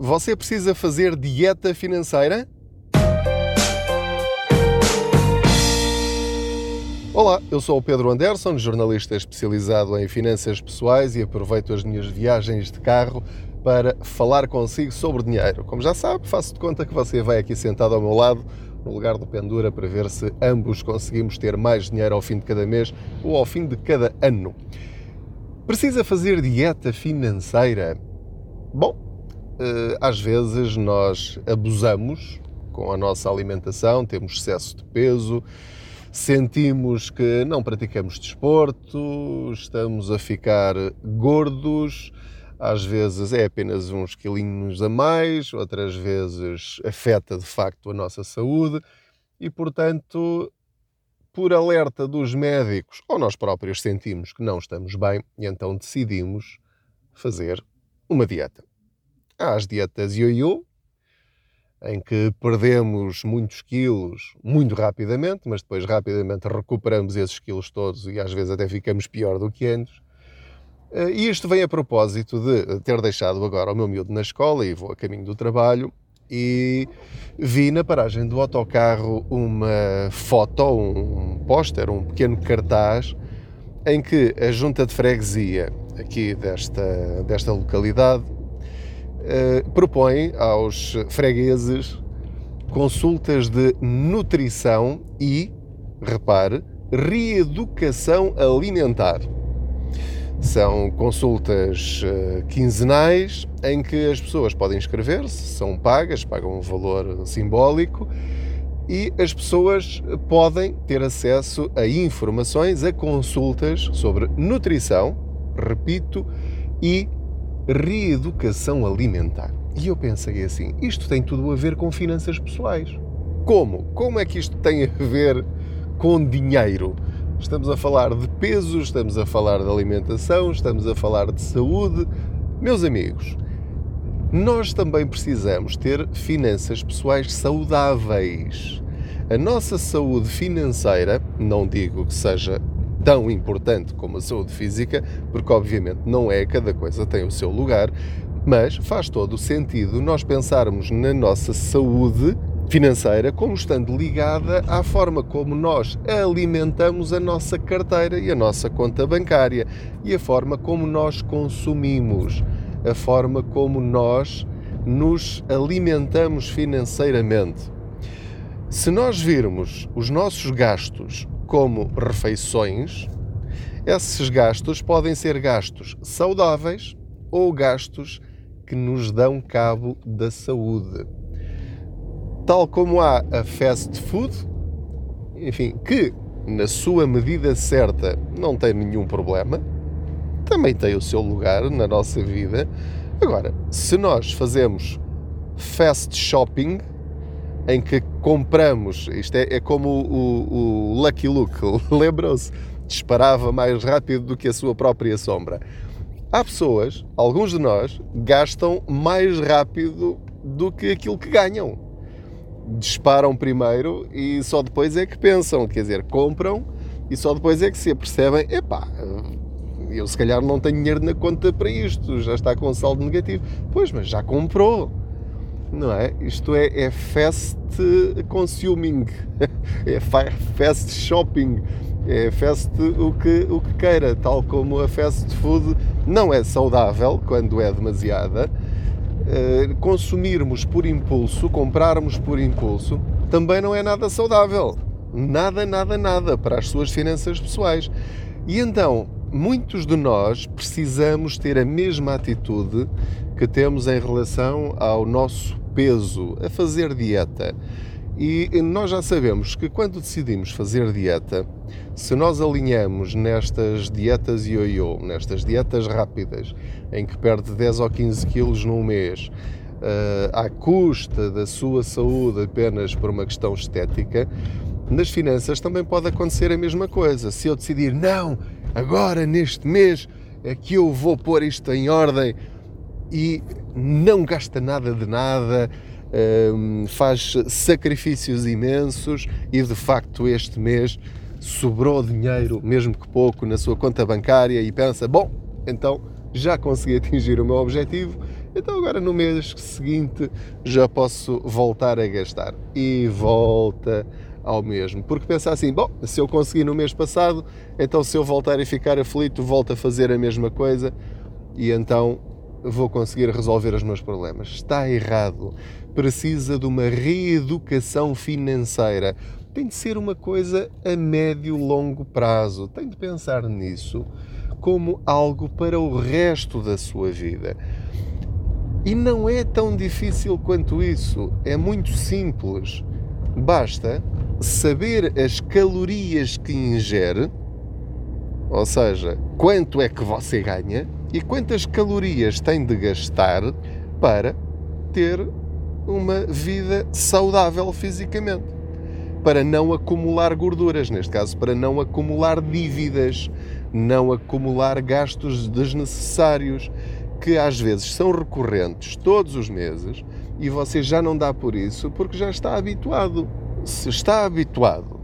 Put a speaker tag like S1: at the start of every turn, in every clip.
S1: Você precisa fazer dieta financeira? Olá, eu sou o Pedro Anderson, jornalista especializado em finanças pessoais e aproveito as minhas viagens de carro para falar consigo sobre dinheiro. Como já sabe, faço de conta que você vai aqui sentado ao meu lado, no lugar do Pendura, para ver se ambos conseguimos ter mais dinheiro ao fim de cada mês ou ao fim de cada ano. Precisa fazer dieta financeira? Bom, às vezes nós abusamos com a nossa alimentação, temos excesso de peso, sentimos que não praticamos desporto, estamos a ficar gordos, às vezes é apenas uns quilinhos a mais, outras vezes afeta de facto a nossa saúde e, portanto, por alerta dos médicos ou nós próprios sentimos que não estamos bem e então decidimos fazer uma dieta. As dietas ioiô, em que perdemos muitos quilos muito rapidamente, mas depois rapidamente recuperamos esses quilos todos e às vezes até ficamos pior do que antes. Eh, e isto vem a propósito de ter deixado agora o meu miúdo na escola e vou a caminho do trabalho e vi na paragem do autocarro uma foto, um póster, um pequeno cartaz em que a junta de freguesia aqui desta, desta localidade eh, propõe aos fregueses consultas de nutrição e, repare, reeducação alimentar. São consultas uh, quinzenais em que as pessoas podem inscrever-se, são pagas, pagam um valor simbólico e as pessoas podem ter acesso a informações, a consultas sobre nutrição, repito, e reeducação alimentar. E eu pensei assim: isto tem tudo a ver com finanças pessoais. Como? Como é que isto tem a ver com dinheiro? Estamos a falar de peso, estamos a falar de alimentação, estamos a falar de saúde. Meus amigos, nós também precisamos ter finanças pessoais saudáveis. A nossa saúde financeira, não digo que seja tão importante como a saúde física, porque obviamente não é, cada coisa tem o seu lugar, mas faz todo o sentido nós pensarmos na nossa saúde financeira como estando ligada à forma como nós alimentamos a nossa carteira e a nossa conta bancária e a forma como nós consumimos, a forma como nós nos alimentamos financeiramente. Se nós virmos os nossos gastos como refeições, esses gastos podem ser gastos saudáveis ou gastos que nos dão cabo da saúde. Tal como há a fast food, enfim, que na sua medida certa não tem nenhum problema, também tem o seu lugar na nossa vida. Agora, se nós fazemos fast shopping, em que compramos, isto é, é como o, o Lucky Luke, lembram-se? Disparava mais rápido do que a sua própria sombra. Há pessoas, alguns de nós, gastam mais rápido do que aquilo que ganham. Disparam primeiro e só depois é que pensam, quer dizer, compram e só depois é que se apercebem: epá, eu se calhar não tenho dinheiro na conta para isto, já está com saldo negativo. Pois, mas já comprou não é? Isto é, é fast consuming, é fast shopping, é fast o que, o que queira, tal como a fast food não é saudável quando é demasiada. Uh, consumirmos por impulso, comprarmos por impulso, também não é nada saudável. Nada, nada, nada para as suas finanças pessoais. E então, muitos de nós precisamos ter a mesma atitude que temos em relação ao nosso peso, a fazer dieta. E nós já sabemos que quando decidimos fazer dieta, se nós alinhamos nestas dietas ioiô, nestas dietas rápidas, em que perde 10 ou 15 quilos num mês, uh, à custa da sua saúde apenas por uma questão estética, nas finanças também pode acontecer a mesma coisa. Se eu decidir, não, agora neste mês é que eu vou pôr isto em ordem, e não gasta nada de nada, um, faz sacrifícios imensos e de facto este mês sobrou dinheiro, mesmo que pouco, na sua conta bancária e pensa: bom, então já consegui atingir o meu objetivo Então agora no mês seguinte já posso voltar a gastar. E volta ao mesmo. Porque pensa assim, bom, se eu consegui no mês passado, então se eu voltar a ficar aflito, volto a fazer a mesma coisa e então vou conseguir resolver os meus problemas. Está errado. Precisa de uma reeducação financeira. Tem de ser uma coisa a médio e longo prazo. Tem de pensar nisso como algo para o resto da sua vida. E não é tão difícil quanto isso. É muito simples. Basta saber as calorias que ingere, ou seja, quanto é que você ganha e quantas calorias tem de gastar para ter uma vida saudável fisicamente. Para não acumular gorduras, neste caso, para não acumular dívidas, não acumular gastos desnecessários que às vezes são recorrentes todos os meses e você já não dá por isso porque já está habituado. Se está habituado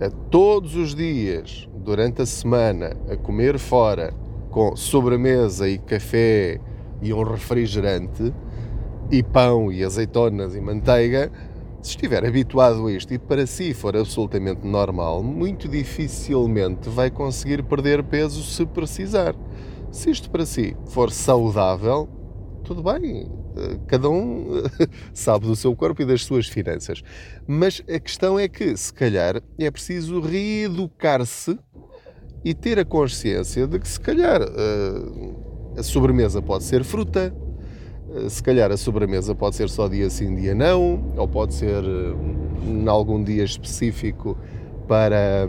S1: a todos os dias, durante a semana, a comer fora com sobremesa e café e um refrigerante e pão e azeitonas e manteiga, se estiver habituado a isto e para si for absolutamente normal, muito dificilmente vai conseguir perder peso se precisar. Se isto para si for saudável, tudo bem, cada um sabe do seu corpo e das suas finanças. Mas a questão é que, se calhar, é preciso reeducar-se e ter a consciência de que, se calhar, a sobremesa pode ser fruta, se calhar a sobremesa pode ser só dia sim, dia não, ou pode ser em algum dia específico para,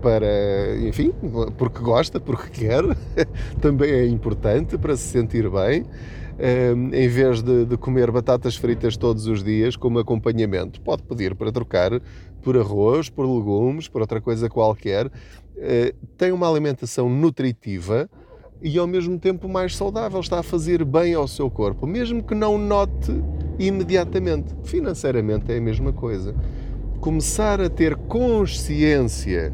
S1: para, enfim, porque gosta, porque quer, também é importante para se sentir bem, em vez de, de, comer batatas fritas todos os dias como acompanhamento. Pode pedir para trocar por arroz, por legumes, por outra coisa qualquer. Eh, tem uma alimentação nutritiva e ao mesmo tempo mais saudável, está a fazer bem ao seu corpo, mesmo que não note imediatamente. Financeiramente é a mesma coisa começar a ter consciência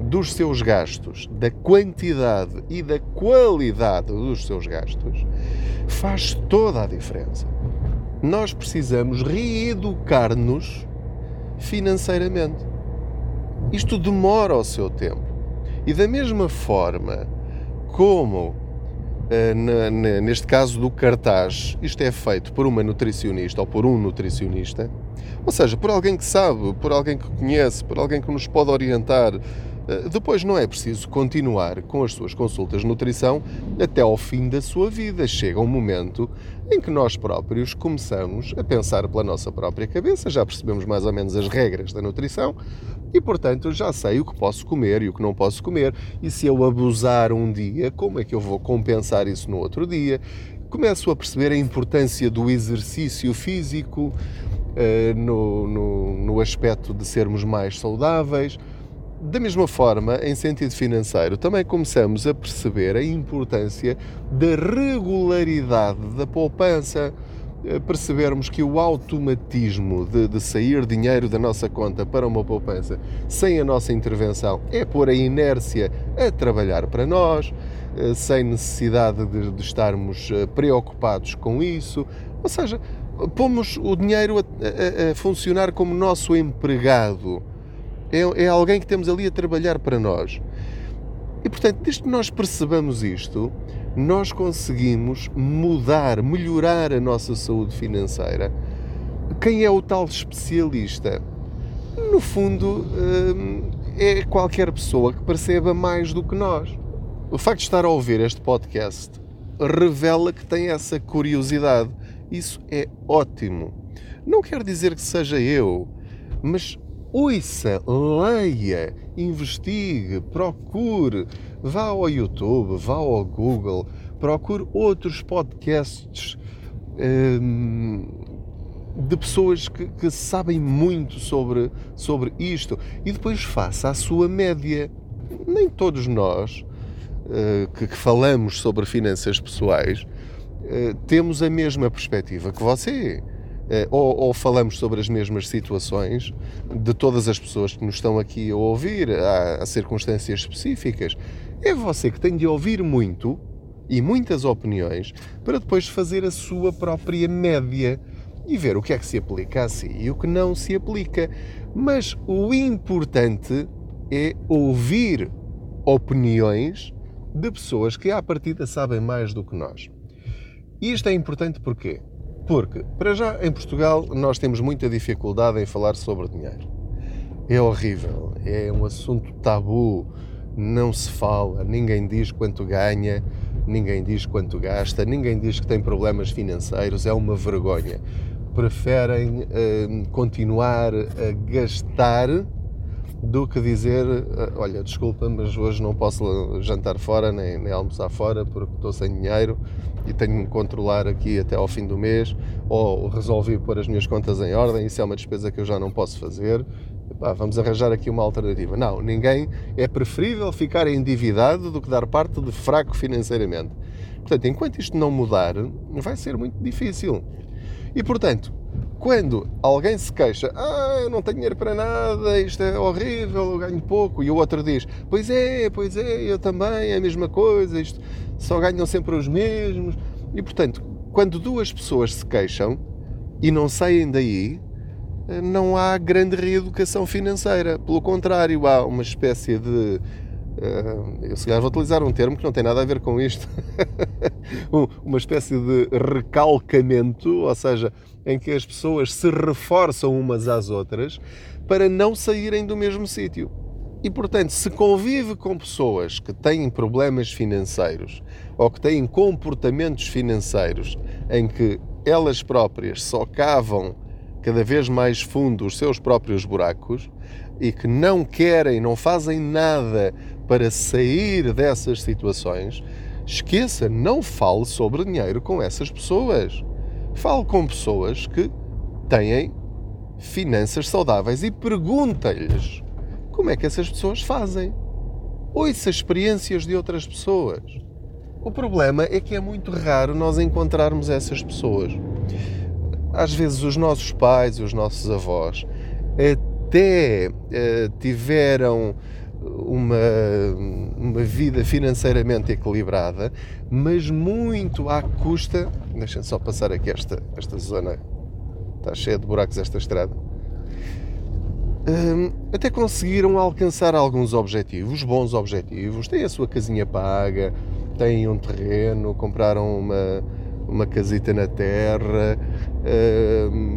S1: dos seus gastos, da quantidade e da qualidade dos seus gastos, faz toda a diferença. Nós precisamos reeducar-nos financeiramente. Isto demora o seu tempo. E da mesma forma como eh, neste caso do cartaz, isto é feito por uma nutricionista ou por um nutricionista, ou seja, por alguém que sabe, por alguém que conhece, por alguém que nos pode orientar. Eh, depois não é preciso continuar com as suas consultas de nutrição até ao fim da sua vida. Chega um momento em que nós próprios começamos a pensar pela nossa própria cabeça, já percebemos mais ou menos as regras da nutrição, e, portanto, já sei o que posso comer e o que não posso comer. E se eu abusar um dia, como é que eu vou compensar isso no outro dia? Começo a perceber a importância do exercício físico uh, no, no, no aspecto de sermos mais saudáveis. Da mesma forma, em sentido financeiro, também começamos a perceber a importância da regularidade da poupança eh, percebermos que o automatismo de, de, sair dinheiro da nossa conta para uma poupança sem a nossa intervenção é pôr a inércia a trabalhar para nós, eh, sem necessidade de, de estarmos eh, preocupados com isso. Ou seja, pomos o dinheiro a, a, a funcionar como nosso empregado. É, é alguém que temos ali a trabalhar para nós. E portanto, desde que nós percebamos isto, nós conseguimos mudar, melhorar a nossa saúde financeira. Quem é o tal especialista? No fundo, hum, é qualquer pessoa que perceba mais do que nós. O facto de estar a ouvir este podcast revela que tem essa curiosidade. Isso é ótimo. Não quer dizer que seja eu, mas ouça, leia, investigue, procure, vá ao YouTube, vá ao Google, procure outros podcasts hum, de pessoas que, que, sabem muito sobre, sobre isto e depois faça a sua média. Nem todos nós uh, que, que, falamos sobre finanças pessoais uh, temos a mesma perspectiva que você. Eh, ou, ou, falamos sobre as mesmas situações de todas as pessoas que nos estão aqui a ouvir, há, circunstâncias específicas. É você que tem de ouvir muito e muitas opiniões para depois fazer a sua própria média e ver o que é que se aplica a si e o que não se aplica. Mas o importante é ouvir opiniões de pessoas que à partida sabem mais do que nós. E isto é importante porquê? Porque, para já, em Portugal, nós temos muita dificuldade em falar sobre dinheiro. É horrível, é um assunto tabu, não se fala, ninguém diz quanto ganha, ninguém diz quanto gasta, ninguém diz que tem problemas financeiros, é uma vergonha. Preferem uh, continuar a gastar do que dizer: uh, Olha, desculpa, mas hoje não posso jantar fora nem, nem almoçar fora porque estou sem dinheiro e tenho que me controlar aqui até ao fim do mês, ou resolvi pôr as minhas contas em ordem, isso é uma despesa que eu já não posso fazer. Epá, vamos arranjar aqui uma alternativa. Não, ninguém. É preferível ficar endividado do que dar parte de fraco financeiramente. Portanto, enquanto isto não mudar, vai ser muito difícil. E portanto, quando alguém se queixa, ah, eu não tenho dinheiro para nada, isto é horrível, eu ganho pouco, e o outro diz, pois é, pois é, eu também, é a mesma coisa, isto só ganham sempre os mesmos. E portanto, quando duas pessoas se queixam e não saem daí, eh, não há grande reeducação financeira. Pelo contrário, há uma espécie de. Eh, eu se calhar vou utilizar um termo que não tem nada a ver com isto. uma espécie de recalcamento, ou seja, em que as pessoas se reforçam umas às outras para não saírem do mesmo sítio. E portanto, se convive com pessoas que têm problemas financeiros ou que têm comportamentos financeiros em que elas próprias socavam cada vez mais fundo os seus próprios buracos e que não querem, não fazem nada para sair dessas situações, esqueça, não fale sobre dinheiro com essas pessoas. Fale com pessoas que têm finanças saudáveis e pergunta-lhes como é que essas pessoas fazem. Ouça experiências de outras pessoas. O problema é que é muito raro nós encontrarmos essas pessoas às vezes os nossos pais, os nossos avós, até uh, tiveram uma, uma vida financeiramente equilibrada, mas muito à custa. Deixem só passar aqui esta, esta zona, está cheia de buracos esta estrada. Um, até conseguiram alcançar alguns objetivos, bons objetivos. Têm a sua casinha paga, têm um terreno, compraram uma, uma casita na terra,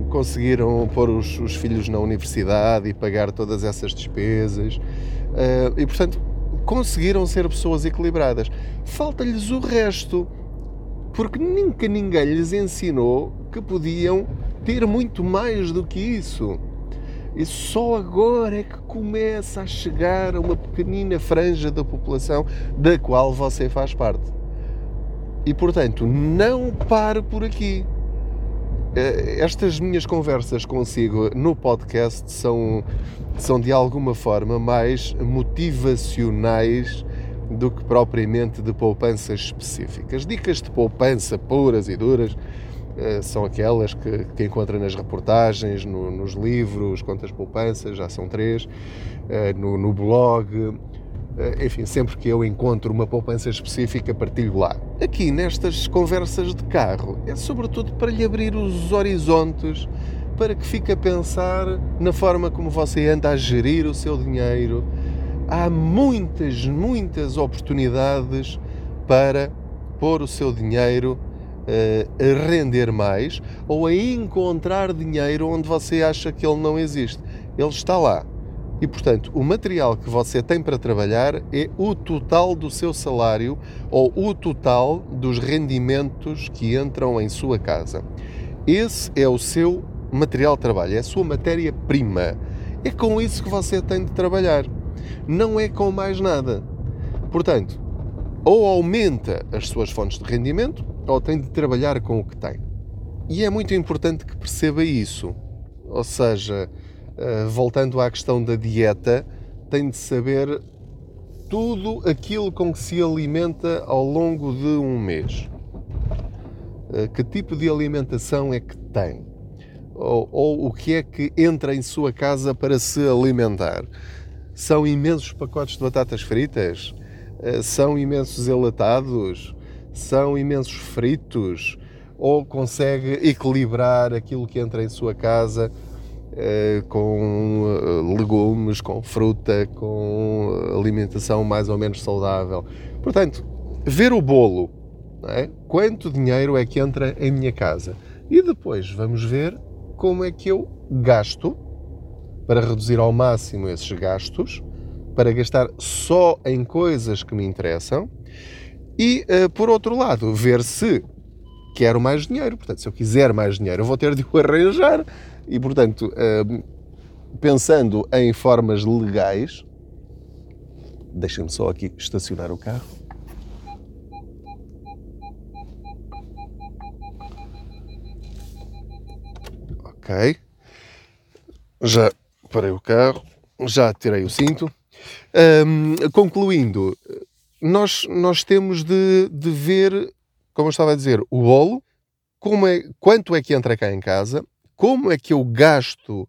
S1: conseguiram pôr os, os, filhos na universidade e pagar todas essas despesas. Uh, e, portanto, conseguiram ser pessoas equilibradas. Falta-lhes o resto, porque nunca ninguém lhes ensinou que podiam ter muito mais do que isso. E só agora é que começa a chegar a uma pequenina franja da população da qual você faz parte. E portanto, não pare por aqui. Eh, estas minhas conversas consigo no podcast são, são de alguma forma mais motivacionais do que propriamente de poupanças específicas. Dicas de poupança puras e duras eh, são aquelas que, que encontra nas reportagens, no, nos livros, quantas poupanças, já são três, eh, no, no blog, enfim, sempre que eu encontro uma poupança específica, partilho lá. Aqui nestas conversas de carro, é sobretudo para lhe abrir os horizontes, para que fique a pensar na forma como você anda a gerir o seu dinheiro. Há muitas, muitas oportunidades para pôr o seu dinheiro uh, a render mais ou a encontrar dinheiro onde você acha que ele não existe. Ele está lá e, portanto, o material que você tem para trabalhar é o total do seu salário ou o total dos rendimentos que entram em sua casa. Esse é o seu material de trabalho, é a sua matéria-prima. É com isso que você tem de trabalhar. Não é com mais nada. Portanto, ou aumenta as suas fontes de rendimento ou tem de trabalhar com o que tem. E é muito importante que perceba isso. Ou seja, voltando à questão da dieta, tem de saber tudo aquilo com que se alimenta ao longo de um mês. Eh, que tipo de alimentação é que tem? Ou, ou, o que é que entra em sua casa para se alimentar? São imensos pacotes de batatas fritas? Eh, são imensos enlatados? são imensos fritos ou consegue equilibrar aquilo que entra em sua casa eh, com eh, legumes, com fruta, com alimentação mais ou menos saudável. Portanto, ver o bolo, é? quanto dinheiro é que entra em minha casa e depois vamos ver como é que eu gasto para reduzir ao máximo esses gastos, para gastar só em coisas que me interessam e, por outro lado, ver se quero mais dinheiro. Portanto, se eu quiser mais dinheiro, eu vou ter de o arranjar. E, portanto, pensando em formas legais, deixem-me só aqui estacionar o carro. Ok. Já parei o carro, já tirei o cinto. Um, concluindo, nós, nós temos de, de ver, como eu estava a dizer, o bolo, como é, quanto é que entra cá em casa, como é que eu gasto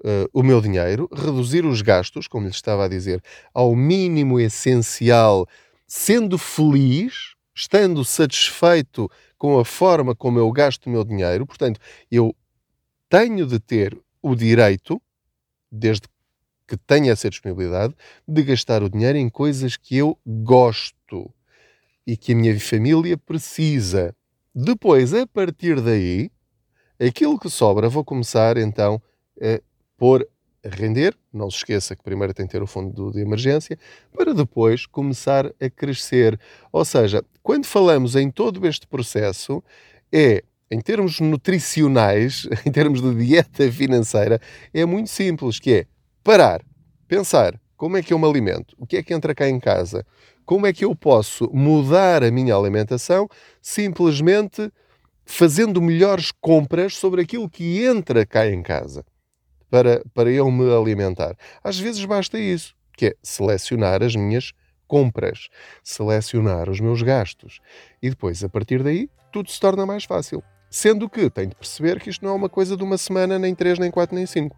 S1: uh, o meu dinheiro, reduzir os gastos, como lhe estava a dizer, ao mínimo essencial, sendo feliz, estando satisfeito com a forma como eu gasto o meu dinheiro. Portanto, eu tenho de ter o direito, desde que tenha essa disponibilidade, de gastar o dinheiro em coisas que eu gosto e que a minha família precisa. Depois, a partir daí, aquilo que sobra, vou começar então a pôr a render. Não se esqueça que primeiro tem que ter o fundo de emergência, para depois começar a crescer. Ou seja, quando falamos em todo este processo, é em termos nutricionais, em termos de dieta financeira, é muito simples, que é parar, pensar como é que eu me alimento, o que é que entra cá em casa, como é que eu posso mudar a minha alimentação simplesmente fazendo melhores compras sobre aquilo que entra cá em casa para, para eu me alimentar. Às vezes basta isso, que é selecionar as minhas compras, selecionar os meus gastos e depois, a partir daí, tudo se torna mais fácil. Sendo que tem de perceber que isto não é uma coisa de uma semana, nem três, nem quatro, nem cinco.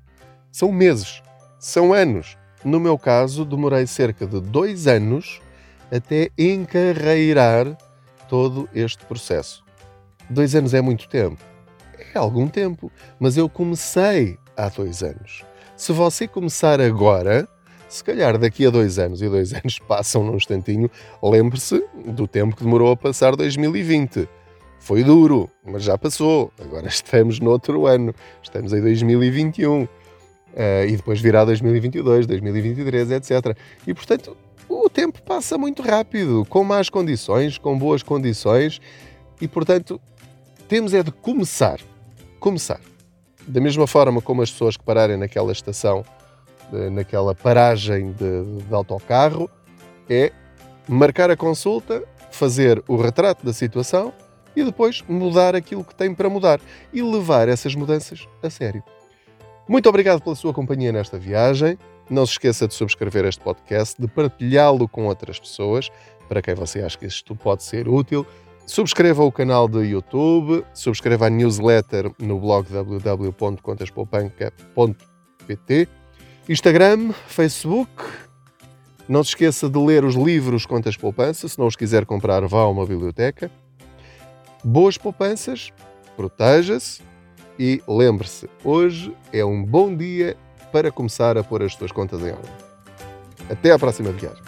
S1: São meses, são anos. No meu caso, demorei cerca de dois anos até encarreirar todo este processo. Dois anos é muito tempo. É algum tempo. Mas eu comecei há dois anos. Se você começar agora, se calhar daqui a dois anos, e dois anos passam num instantinho, lembre-se do tempo que demorou a passar 2020. Foi duro, mas já passou. Agora estamos no outro ano. Estamos em 2021. Uh, e depois virá 2022, 2023, etc. E portanto, o tempo passa muito rápido, com más condições, com boas condições, e portanto, temos é de começar. Começar. Da mesma forma como as pessoas que pararem naquela estação, naquela paragem de, de autocarro, é marcar a consulta, fazer o retrato da situação e depois mudar aquilo que tem para mudar e levar essas mudanças a sério. Muito obrigado pela sua companhia nesta viagem. Não se esqueça de subscrever este podcast, de partilhá-lo com outras pessoas, para quem você acha que isto pode ser útil. Subscreva o canal do YouTube, subscreva a newsletter no blog www.contaspoupanca.pt, Instagram, Facebook. Não se esqueça de ler os livros Contas Poupança, se não os quiser comprar, vá a uma biblioteca boas poupanças, proteja-se e lembre-se, hoje é um bom dia para começar a pôr as suas contas em ordem. Até à próxima viagem.